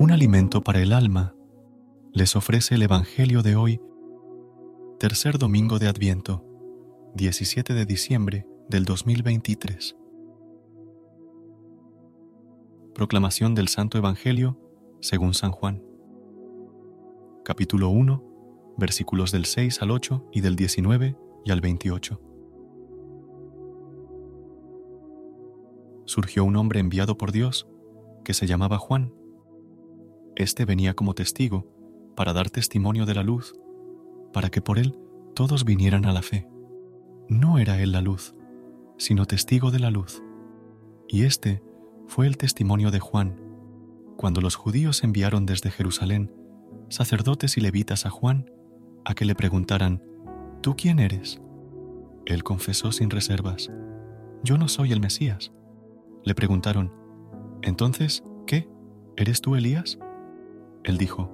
Un alimento para el alma les ofrece el Evangelio de hoy, tercer domingo de Adviento, 17 de diciembre del 2023. Proclamación del Santo Evangelio según San Juan. Capítulo 1, versículos del 6 al 8 y del 19 y al 28. Surgió un hombre enviado por Dios que se llamaba Juan este venía como testigo para dar testimonio de la luz, para que por él todos vinieran a la fe. No era él la luz, sino testigo de la luz. Y este fue el testimonio de Juan, cuando los judíos enviaron desde Jerusalén sacerdotes y levitas a Juan a que le preguntaran, ¿tú quién eres? Él confesó sin reservas, yo no soy el Mesías. Le preguntaron, entonces, ¿qué? ¿Eres tú Elías? Él dijo,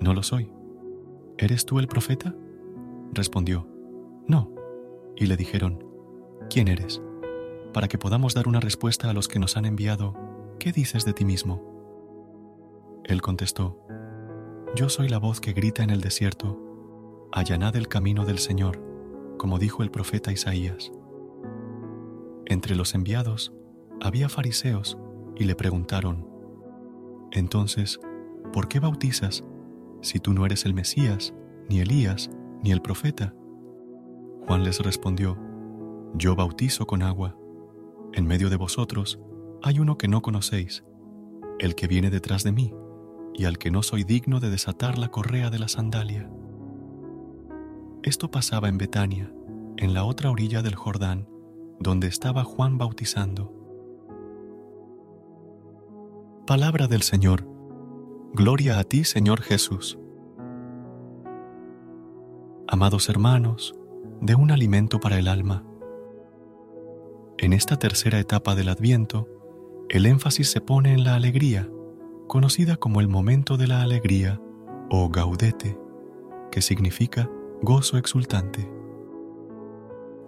No lo soy. ¿Eres tú el profeta? Respondió, No. Y le dijeron, ¿quién eres? Para que podamos dar una respuesta a los que nos han enviado, ¿qué dices de ti mismo? Él contestó, Yo soy la voz que grita en el desierto, allanad el camino del Señor, como dijo el profeta Isaías. Entre los enviados había fariseos y le preguntaron, Entonces, ¿por qué bautizas si tú no eres el Mesías, ni Elías, ni el profeta? Juan les respondió, Yo bautizo con agua. En medio de vosotros hay uno que no conocéis, el que viene detrás de mí, y al que no soy digno de desatar la correa de la sandalia. Esto pasaba en Betania, en la otra orilla del Jordán, donde estaba Juan bautizando. Palabra del Señor. Gloria a ti, Señor Jesús. Amados hermanos, de un alimento para el alma. En esta tercera etapa del Adviento, el énfasis se pone en la alegría, conocida como el momento de la alegría o gaudete, que significa gozo exultante.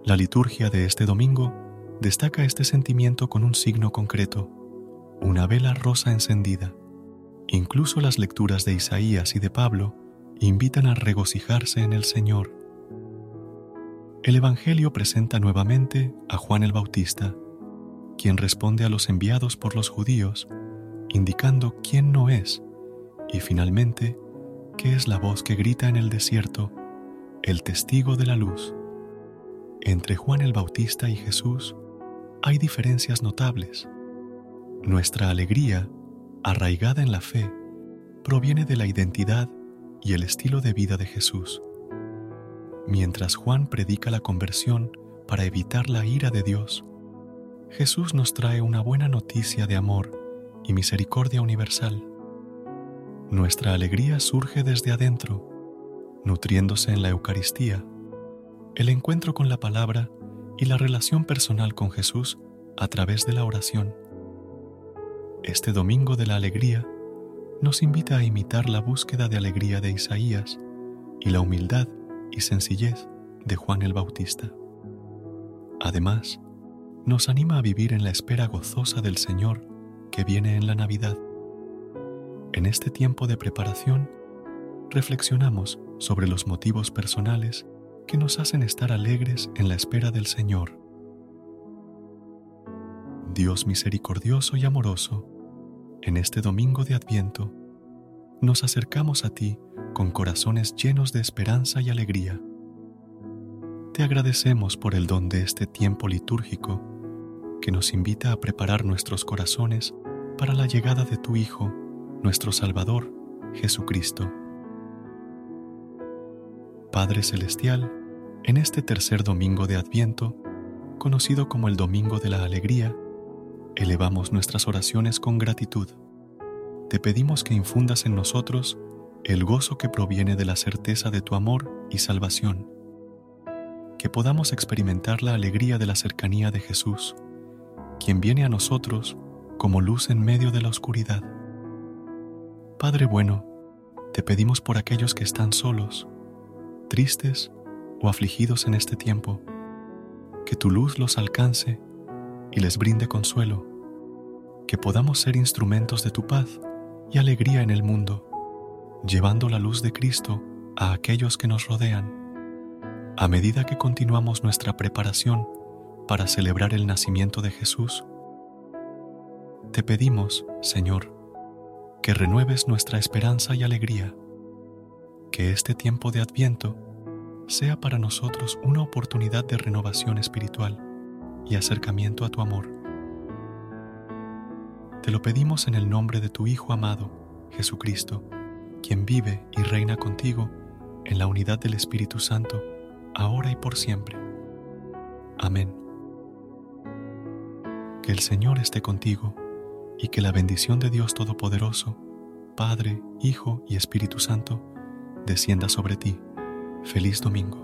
La liturgia de este domingo destaca este sentimiento con un signo concreto, una vela rosa encendida. Incluso las lecturas de Isaías y de Pablo invitan a regocijarse en el Señor. El Evangelio presenta nuevamente a Juan el Bautista, quien responde a los enviados por los judíos, indicando quién no es, y finalmente, qué es la voz que grita en el desierto, el testigo de la luz. Entre Juan el Bautista y Jesús hay diferencias notables. Nuestra alegría arraigada en la fe, proviene de la identidad y el estilo de vida de Jesús. Mientras Juan predica la conversión para evitar la ira de Dios, Jesús nos trae una buena noticia de amor y misericordia universal. Nuestra alegría surge desde adentro, nutriéndose en la Eucaristía, el encuentro con la palabra y la relación personal con Jesús a través de la oración. Este Domingo de la Alegría nos invita a imitar la búsqueda de alegría de Isaías y la humildad y sencillez de Juan el Bautista. Además, nos anima a vivir en la espera gozosa del Señor que viene en la Navidad. En este tiempo de preparación, reflexionamos sobre los motivos personales que nos hacen estar alegres en la espera del Señor. Dios misericordioso y amoroso, en este domingo de Adviento, nos acercamos a ti con corazones llenos de esperanza y alegría. Te agradecemos por el don de este tiempo litúrgico que nos invita a preparar nuestros corazones para la llegada de tu Hijo, nuestro Salvador, Jesucristo. Padre Celestial, en este tercer domingo de Adviento, conocido como el Domingo de la Alegría, elevamos nuestras oraciones con gratitud. Te pedimos que infundas en nosotros el gozo que proviene de la certeza de tu amor y salvación, que podamos experimentar la alegría de la cercanía de Jesús, quien viene a nosotros como luz en medio de la oscuridad. Padre bueno, te pedimos por aquellos que están solos, tristes o afligidos en este tiempo, que tu luz los alcance y les brinde consuelo, que podamos ser instrumentos de tu paz y alegría en el mundo llevando la luz de Cristo a aquellos que nos rodean. A medida que continuamos nuestra preparación para celebrar el nacimiento de Jesús, te pedimos, Señor, que renueves nuestra esperanza y alegría, que este tiempo de Adviento sea para nosotros una oportunidad de renovación espiritual y acercamiento a tu amor. Te lo pedimos en el nombre de tu Hijo amado, Jesucristo, quien vive y reina contigo en la unidad del Espíritu Santo, ahora y por siempre. Amén. Que el Señor esté contigo y que la bendición de Dios Todopoderoso, Padre, Hijo y Espíritu Santo, descienda sobre ti. Feliz domingo.